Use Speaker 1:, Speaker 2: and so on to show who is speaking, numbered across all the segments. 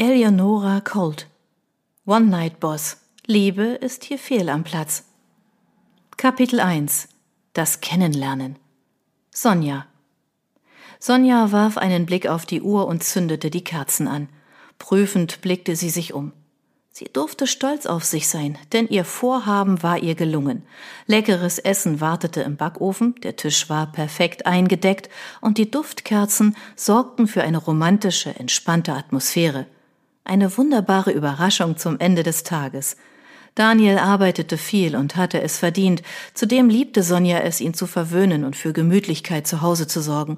Speaker 1: Eleonora Colt One-Night-Boss Liebe ist hier fehl am Platz. Kapitel 1 Das Kennenlernen Sonja Sonja warf einen Blick auf die Uhr und zündete die Kerzen an. Prüfend blickte sie sich um. Sie durfte stolz auf sich sein, denn ihr Vorhaben war ihr gelungen. Leckeres Essen wartete im Backofen, der Tisch war perfekt eingedeckt und die Duftkerzen sorgten für eine romantische, entspannte Atmosphäre. Eine wunderbare Überraschung zum Ende des Tages. Daniel arbeitete viel und hatte es verdient, zudem liebte Sonja es, ihn zu verwöhnen und für Gemütlichkeit zu Hause zu sorgen.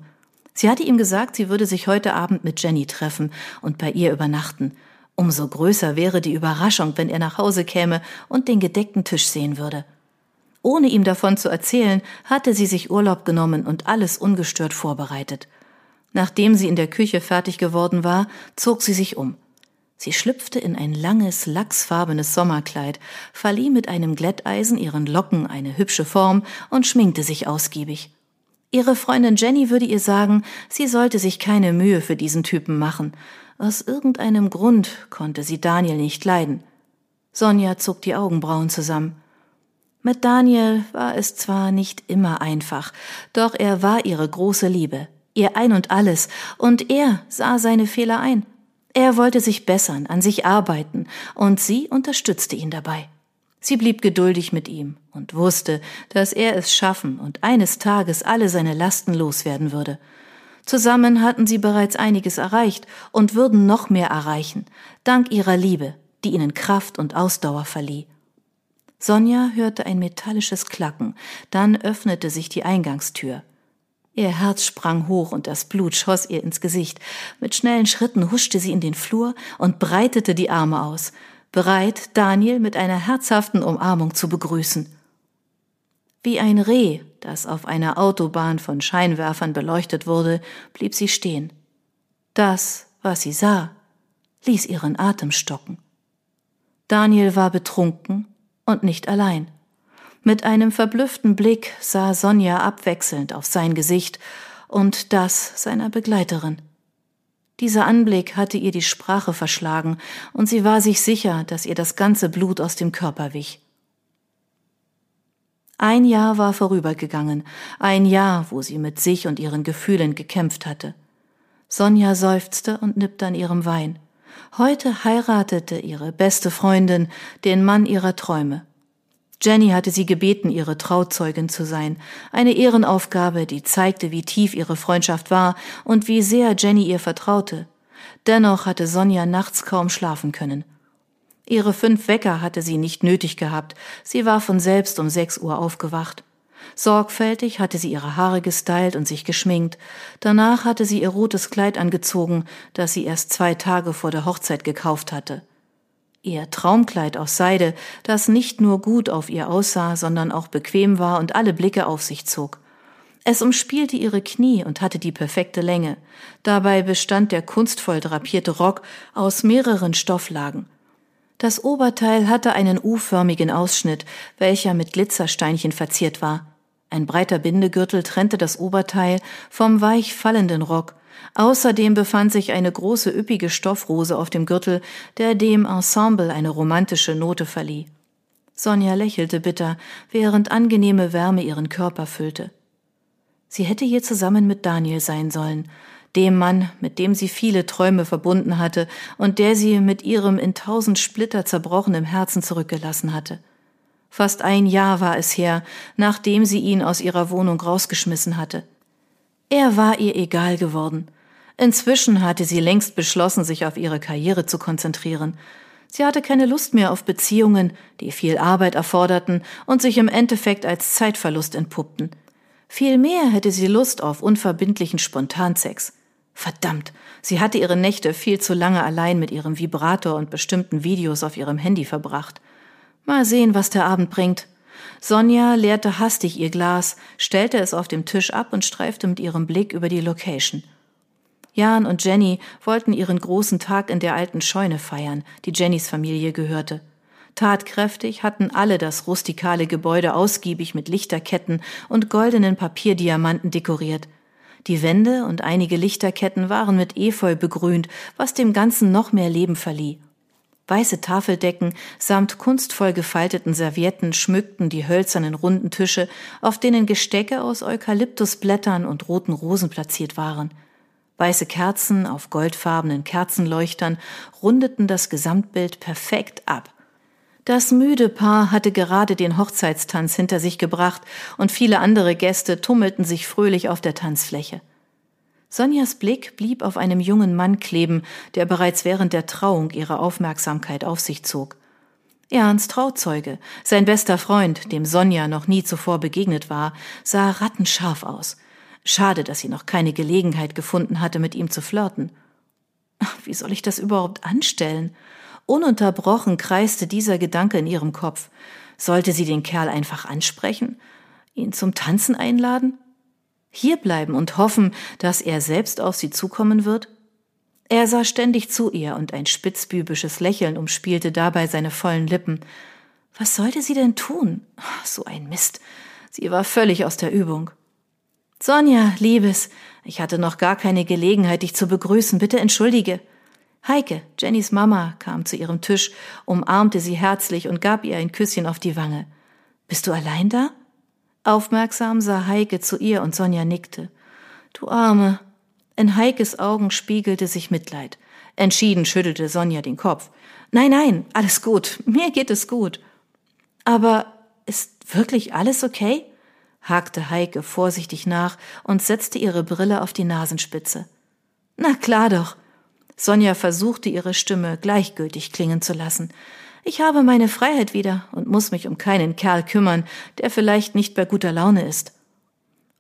Speaker 1: Sie hatte ihm gesagt, sie würde sich heute Abend mit Jenny treffen und bei ihr übernachten. Umso größer wäre die Überraschung, wenn er nach Hause käme und den gedeckten Tisch sehen würde. Ohne ihm davon zu erzählen, hatte sie sich Urlaub genommen und alles ungestört vorbereitet. Nachdem sie in der Küche fertig geworden war, zog sie sich um. Sie schlüpfte in ein langes, lachsfarbenes Sommerkleid, verlieh mit einem Glätteisen ihren Locken eine hübsche Form und schminkte sich ausgiebig. Ihre Freundin Jenny würde ihr sagen, sie sollte sich keine Mühe für diesen Typen machen, aus irgendeinem Grund konnte sie Daniel nicht leiden. Sonja zog die Augenbrauen zusammen. Mit Daniel war es zwar nicht immer einfach, doch er war ihre große Liebe, ihr Ein und alles, und er sah seine Fehler ein. Er wollte sich bessern, an sich arbeiten, und sie unterstützte ihn dabei. Sie blieb geduldig mit ihm und wusste, dass er es schaffen und eines Tages alle seine Lasten loswerden würde. Zusammen hatten sie bereits einiges erreicht und würden noch mehr erreichen, dank ihrer Liebe, die ihnen Kraft und Ausdauer verlieh. Sonja hörte ein metallisches Klacken, dann öffnete sich die Eingangstür. Ihr Herz sprang hoch und das Blut schoss ihr ins Gesicht. Mit schnellen Schritten huschte sie in den Flur und breitete die Arme aus, bereit, Daniel mit einer herzhaften Umarmung zu begrüßen. Wie ein Reh, das auf einer Autobahn von Scheinwerfern beleuchtet wurde, blieb sie stehen. Das, was sie sah, ließ ihren Atem stocken. Daniel war betrunken und nicht allein. Mit einem verblüfften Blick sah Sonja abwechselnd auf sein Gesicht und das seiner Begleiterin. Dieser Anblick hatte ihr die Sprache verschlagen, und sie war sich sicher, dass ihr das ganze Blut aus dem Körper wich. Ein Jahr war vorübergegangen, ein Jahr, wo sie mit sich und ihren Gefühlen gekämpft hatte. Sonja seufzte und nippte an ihrem Wein. Heute heiratete ihre beste Freundin den Mann ihrer Träume. Jenny hatte sie gebeten, ihre Trauzeugin zu sein, eine Ehrenaufgabe, die zeigte, wie tief ihre Freundschaft war und wie sehr Jenny ihr vertraute. Dennoch hatte Sonja nachts kaum schlafen können. Ihre fünf Wecker hatte sie nicht nötig gehabt, sie war von selbst um sechs Uhr aufgewacht. Sorgfältig hatte sie ihre Haare gestylt und sich geschminkt. Danach hatte sie ihr rotes Kleid angezogen, das sie erst zwei Tage vor der Hochzeit gekauft hatte. Ihr Traumkleid aus Seide, das nicht nur gut auf ihr aussah, sondern auch bequem war und alle Blicke auf sich zog. Es umspielte ihre Knie und hatte die perfekte Länge. Dabei bestand der kunstvoll drapierte Rock aus mehreren Stofflagen. Das Oberteil hatte einen U-förmigen Ausschnitt, welcher mit Glitzersteinchen verziert war. Ein breiter Bindegürtel trennte das Oberteil vom weich fallenden Rock. Außerdem befand sich eine große üppige Stoffrose auf dem Gürtel, der dem Ensemble eine romantische Note verlieh. Sonja lächelte bitter, während angenehme Wärme ihren Körper füllte. Sie hätte hier zusammen mit Daniel sein sollen, dem Mann, mit dem sie viele Träume verbunden hatte und der sie mit ihrem in tausend Splitter zerbrochenen Herzen zurückgelassen hatte. Fast ein Jahr war es her, nachdem sie ihn aus ihrer Wohnung rausgeschmissen hatte. Er war ihr egal geworden. Inzwischen hatte sie längst beschlossen, sich auf ihre Karriere zu konzentrieren. Sie hatte keine Lust mehr auf Beziehungen, die viel Arbeit erforderten und sich im Endeffekt als Zeitverlust entpuppten. Vielmehr hätte sie Lust auf unverbindlichen Spontansex. Verdammt, sie hatte ihre Nächte viel zu lange allein mit ihrem Vibrator und bestimmten Videos auf ihrem Handy verbracht. Mal sehen, was der Abend bringt. Sonja leerte hastig ihr Glas, stellte es auf dem Tisch ab und streifte mit ihrem Blick über die Location. Jan und Jenny wollten ihren großen Tag in der alten Scheune feiern, die Jennys Familie gehörte. Tatkräftig hatten alle das rustikale Gebäude ausgiebig mit Lichterketten und goldenen Papierdiamanten dekoriert – Die Wände und einige Lichterketten waren mit Efeu begrünt, was dem Ganzen noch mehr Leben verlieh. Weiße Tafeldecken samt kunstvoll gefalteten Servietten schmückten die hölzernen runden Tische, auf denen Gestecke aus Eukalyptusblättern und roten Rosen platziert waren. Weiße Kerzen auf goldfarbenen Kerzenleuchtern rundeten das Gesamtbild perfekt ab. Das müde Paar hatte gerade den Hochzeitstanz hinter sich gebracht und viele andere Gäste tummelten sich fröhlich auf der Tanzfläche. Sonjas Blick blieb auf einem jungen Mann kleben, der bereits während der Trauung ihre Aufmerksamkeit auf sich zog. Ernst Trauzeuge, sein bester Freund, dem Sonja noch nie zuvor begegnet war, sah rattenscharf aus. Schade, dass sie noch keine Gelegenheit gefunden hatte, mit ihm zu flirten. Wie soll ich das überhaupt anstellen? Ununterbrochen kreiste dieser Gedanke in ihrem Kopf. Sollte sie den Kerl einfach ansprechen? Ihn zum Tanzen einladen? Hierbleiben und hoffen, dass er selbst auf sie zukommen wird? Er sah ständig zu ihr und ein spitzbübisches Lächeln umspielte dabei seine vollen Lippen. Was sollte sie denn tun? So ein Mist. Sie war völlig aus der Übung. Sonja, Liebes, ich hatte noch gar keine Gelegenheit, dich zu begrüßen. Bitte entschuldige. Heike, Jennys Mama, kam zu ihrem Tisch, umarmte sie herzlich und gab ihr ein Küsschen auf die Wange. Bist du allein da? Aufmerksam sah Heike zu ihr und Sonja nickte. Du Arme. In Heikes Augen spiegelte sich Mitleid. Entschieden schüttelte Sonja den Kopf. Nein, nein, alles gut. Mir geht es gut. Aber ist wirklich alles okay? hakte Heike vorsichtig nach und setzte ihre Brille auf die Nasenspitze. Na klar doch. Sonja versuchte ihre Stimme gleichgültig klingen zu lassen. Ich habe meine Freiheit wieder und muss mich um keinen Kerl kümmern, der vielleicht nicht bei guter Laune ist.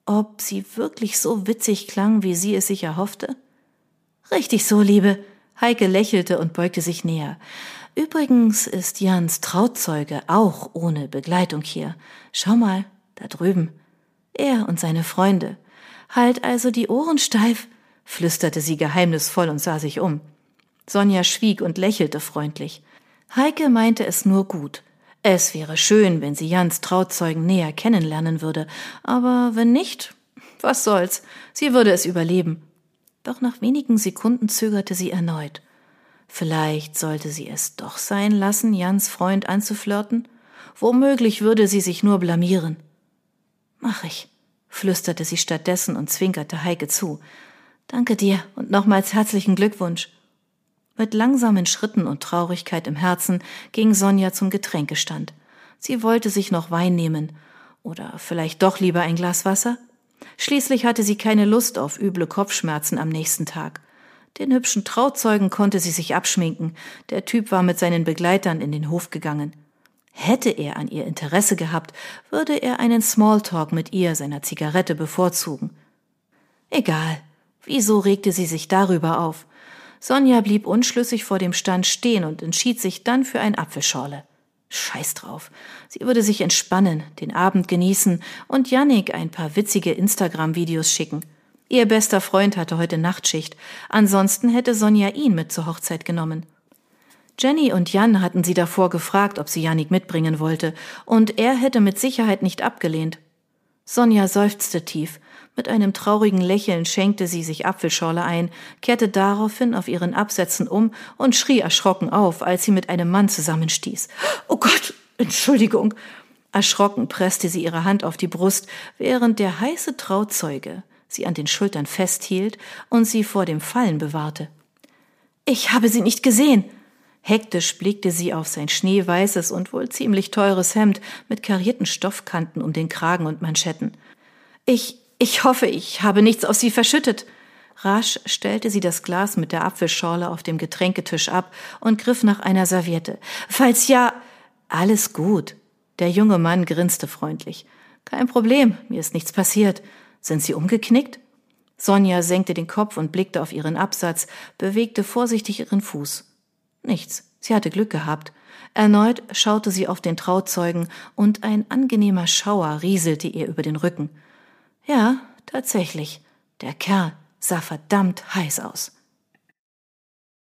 Speaker 1: Ob sie wirklich so witzig klang, wie sie es sich erhoffte? Richtig so, Liebe. Heike lächelte und beugte sich näher. Übrigens ist Jans Trauzeuge auch ohne Begleitung hier. Schau mal, da drüben. Er und seine Freunde. Halt also die Ohren steif, flüsterte sie geheimnisvoll und sah sich um. Sonja schwieg und lächelte freundlich. Heike meinte es nur gut. Es wäre schön, wenn sie Jans Trauzeugen näher kennenlernen würde, aber wenn nicht, was soll's, sie würde es überleben. Doch nach wenigen Sekunden zögerte sie erneut. Vielleicht sollte sie es doch sein lassen, Jans Freund anzuflirten? Womöglich würde sie sich nur blamieren. Mach ich, flüsterte sie stattdessen und zwinkerte Heike zu. Danke dir und nochmals herzlichen Glückwunsch. Mit langsamen Schritten und Traurigkeit im Herzen ging Sonja zum Getränkestand. Sie wollte sich noch Wein nehmen. Oder vielleicht doch lieber ein Glas Wasser? Schließlich hatte sie keine Lust auf üble Kopfschmerzen am nächsten Tag. Den hübschen Trauzeugen konnte sie sich abschminken. Der Typ war mit seinen Begleitern in den Hof gegangen. Hätte er an ihr Interesse gehabt, würde er einen Smalltalk mit ihr seiner Zigarette bevorzugen. Egal. Wieso regte sie sich darüber auf? Sonja blieb unschlüssig vor dem Stand stehen und entschied sich dann für ein Apfelschorle. Scheiß drauf. Sie würde sich entspannen, den Abend genießen und Yannick ein paar witzige Instagram-Videos schicken. Ihr bester Freund hatte heute Nachtschicht. Ansonsten hätte Sonja ihn mit zur Hochzeit genommen. Jenny und Jan hatten sie davor gefragt, ob sie Yannick mitbringen wollte, und er hätte mit Sicherheit nicht abgelehnt. Sonja seufzte tief. Mit einem traurigen Lächeln schenkte sie sich Apfelschorle ein, kehrte daraufhin auf ihren Absätzen um und schrie erschrocken auf, als sie mit einem Mann zusammenstieß. Oh Gott, Entschuldigung. Erschrocken presste sie ihre Hand auf die Brust, während der heiße Trauzeuge sie an den Schultern festhielt und sie vor dem Fallen bewahrte. Ich habe sie nicht gesehen. Hektisch blickte sie auf sein schneeweißes und wohl ziemlich teures Hemd mit karierten Stoffkanten um den Kragen und Manschetten. Ich, ich hoffe, ich habe nichts auf Sie verschüttet. Rasch stellte sie das Glas mit der Apfelschorle auf dem Getränketisch ab und griff nach einer Serviette. Falls ja, alles gut. Der junge Mann grinste freundlich. Kein Problem, mir ist nichts passiert. Sind Sie umgeknickt? Sonja senkte den Kopf und blickte auf ihren Absatz, bewegte vorsichtig ihren Fuß. Nichts, sie hatte Glück gehabt. Erneut schaute sie auf den Trauzeugen, und ein angenehmer Schauer rieselte ihr über den Rücken. Ja, tatsächlich. Der Kerl sah verdammt heiß aus.